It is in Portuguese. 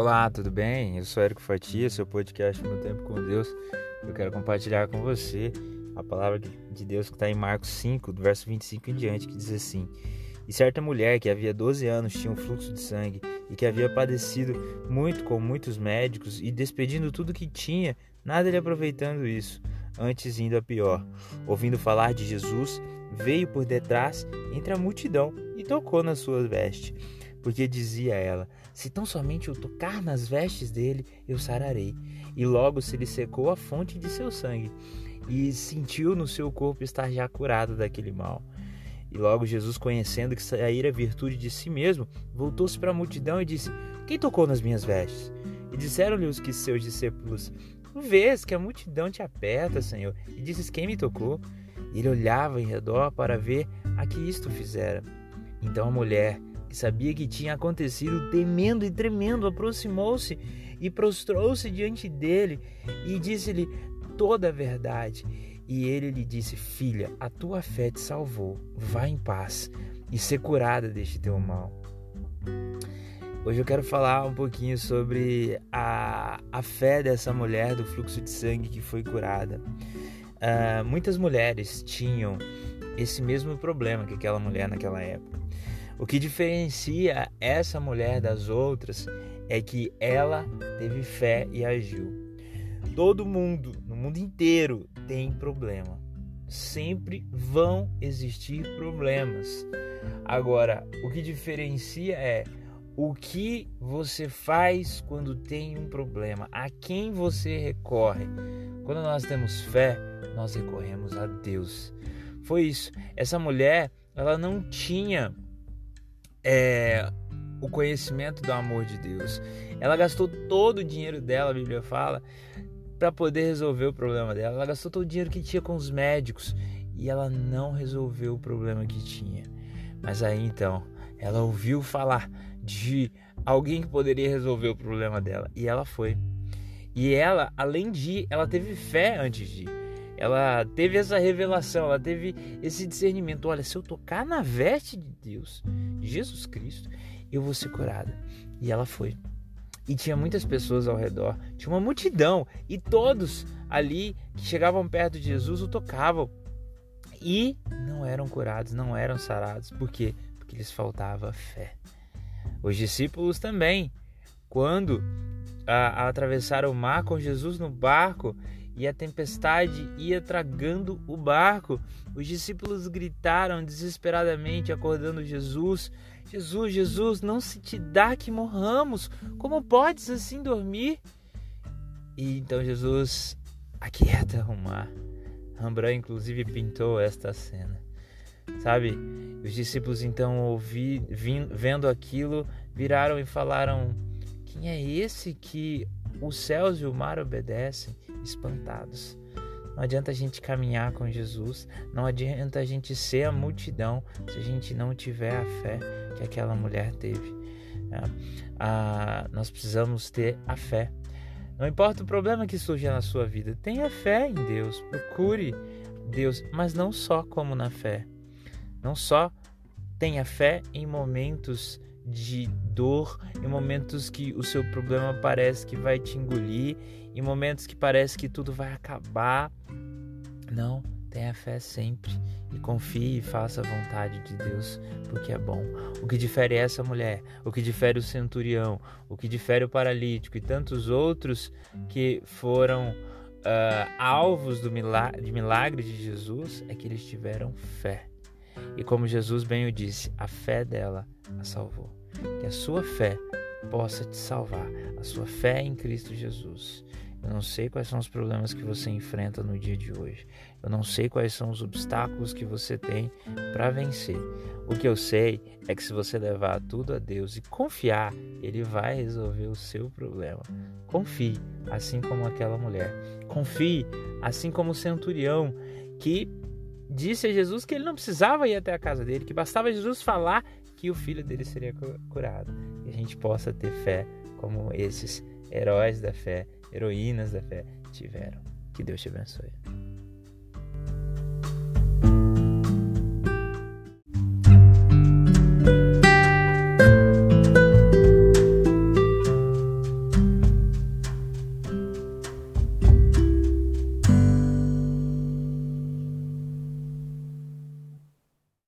Olá, tudo bem? Eu sou Érico Fatia, seu podcast No Tempo com Deus. Eu quero compartilhar com você a palavra de Deus que está em Marcos 5, do verso 25 em diante, que diz assim: E certa mulher que havia 12 anos tinha um fluxo de sangue e que havia padecido muito com muitos médicos e despedindo tudo que tinha, nada lhe aproveitando isso, antes indo a pior. Ouvindo falar de Jesus, veio por detrás entre a multidão e tocou na sua veste porque dizia ela: Se tão somente eu tocar nas vestes dele, eu sararei. E logo se lhe secou a fonte de seu sangue, e sentiu no seu corpo estar já curado daquele mal. E logo Jesus, conhecendo que saíra virtude de si mesmo, voltou-se para a multidão e disse: Quem tocou nas minhas vestes? E disseram-lhe os que seus discípulos: Vês que a multidão te aperta, Senhor, e dizes: Quem me tocou? E ele olhava em redor para ver a que isto fizera. Então a mulher, que sabia que tinha acontecido, temendo e tremendo, aproximou-se e prostrou-se diante dele e disse-lhe toda a verdade. E ele lhe disse: Filha, a tua fé te salvou. Vá em paz e ser curada deste teu mal. Hoje eu quero falar um pouquinho sobre a, a fé dessa mulher do fluxo de sangue que foi curada. Uh, muitas mulheres tinham esse mesmo problema que aquela mulher naquela época. O que diferencia essa mulher das outras é que ela teve fé e agiu. Todo mundo, no mundo inteiro, tem problema. Sempre vão existir problemas. Agora, o que diferencia é o que você faz quando tem um problema, a quem você recorre. Quando nós temos fé, nós recorremos a Deus. Foi isso. Essa mulher, ela não tinha é, o conhecimento do amor de Deus. Ela gastou todo o dinheiro dela, a Bíblia fala, para poder resolver o problema dela. Ela gastou todo o dinheiro que tinha com os médicos e ela não resolveu o problema que tinha. Mas aí então, ela ouviu falar de alguém que poderia resolver o problema dela e ela foi. E ela, além de, ela teve fé antes de ir ela teve essa revelação, ela teve esse discernimento. Olha, se eu tocar na veste de Deus, Jesus Cristo, eu vou ser curada. E ela foi. E tinha muitas pessoas ao redor, tinha uma multidão, e todos ali que chegavam perto de Jesus o tocavam. E não eram curados, não eram sarados. Por quê? Porque lhes faltava fé. Os discípulos também, quando a, a atravessaram o mar com Jesus no barco, e a tempestade ia tragando o barco. Os discípulos gritaram desesperadamente, acordando Jesus: Jesus, Jesus, não se te dá que morramos. Como podes assim dormir? E então Jesus aquieta o mar. Rembrandt, inclusive, pintou esta cena. Sabe? Os discípulos então ouvi, vendo aquilo, viraram e falaram: Quem é esse que os céus e o mar obedecem, espantados. Não adianta a gente caminhar com Jesus, não adianta a gente ser a multidão se a gente não tiver a fé que aquela mulher teve. É. Ah, nós precisamos ter a fé. Não importa o problema que surja na sua vida, tenha fé em Deus, procure Deus, mas não só como na fé. Não só tenha fé em momentos de dor, em momentos que o seu problema parece que vai te engolir, em momentos que parece que tudo vai acabar. Não, tenha fé sempre e confie e faça a vontade de Deus, porque é bom. O que difere essa mulher, o que difere o centurião, o que difere o paralítico e tantos outros que foram uh, alvos do milagre, de milagre de Jesus é que eles tiveram fé. E como Jesus bem o disse, a fé dela a salvou. Que a sua fé possa te salvar, a sua fé em Cristo Jesus. Eu não sei quais são os problemas que você enfrenta no dia de hoje. Eu não sei quais são os obstáculos que você tem para vencer. O que eu sei é que se você levar tudo a Deus e confiar, Ele vai resolver o seu problema. Confie, assim como aquela mulher. Confie, assim como o centurião que disse a Jesus que ele não precisava ir até a casa dele, que bastava Jesus falar que o filho dele seria curado. E a gente possa ter fé como esses heróis da fé, heroínas da fé tiveram. Que Deus te abençoe.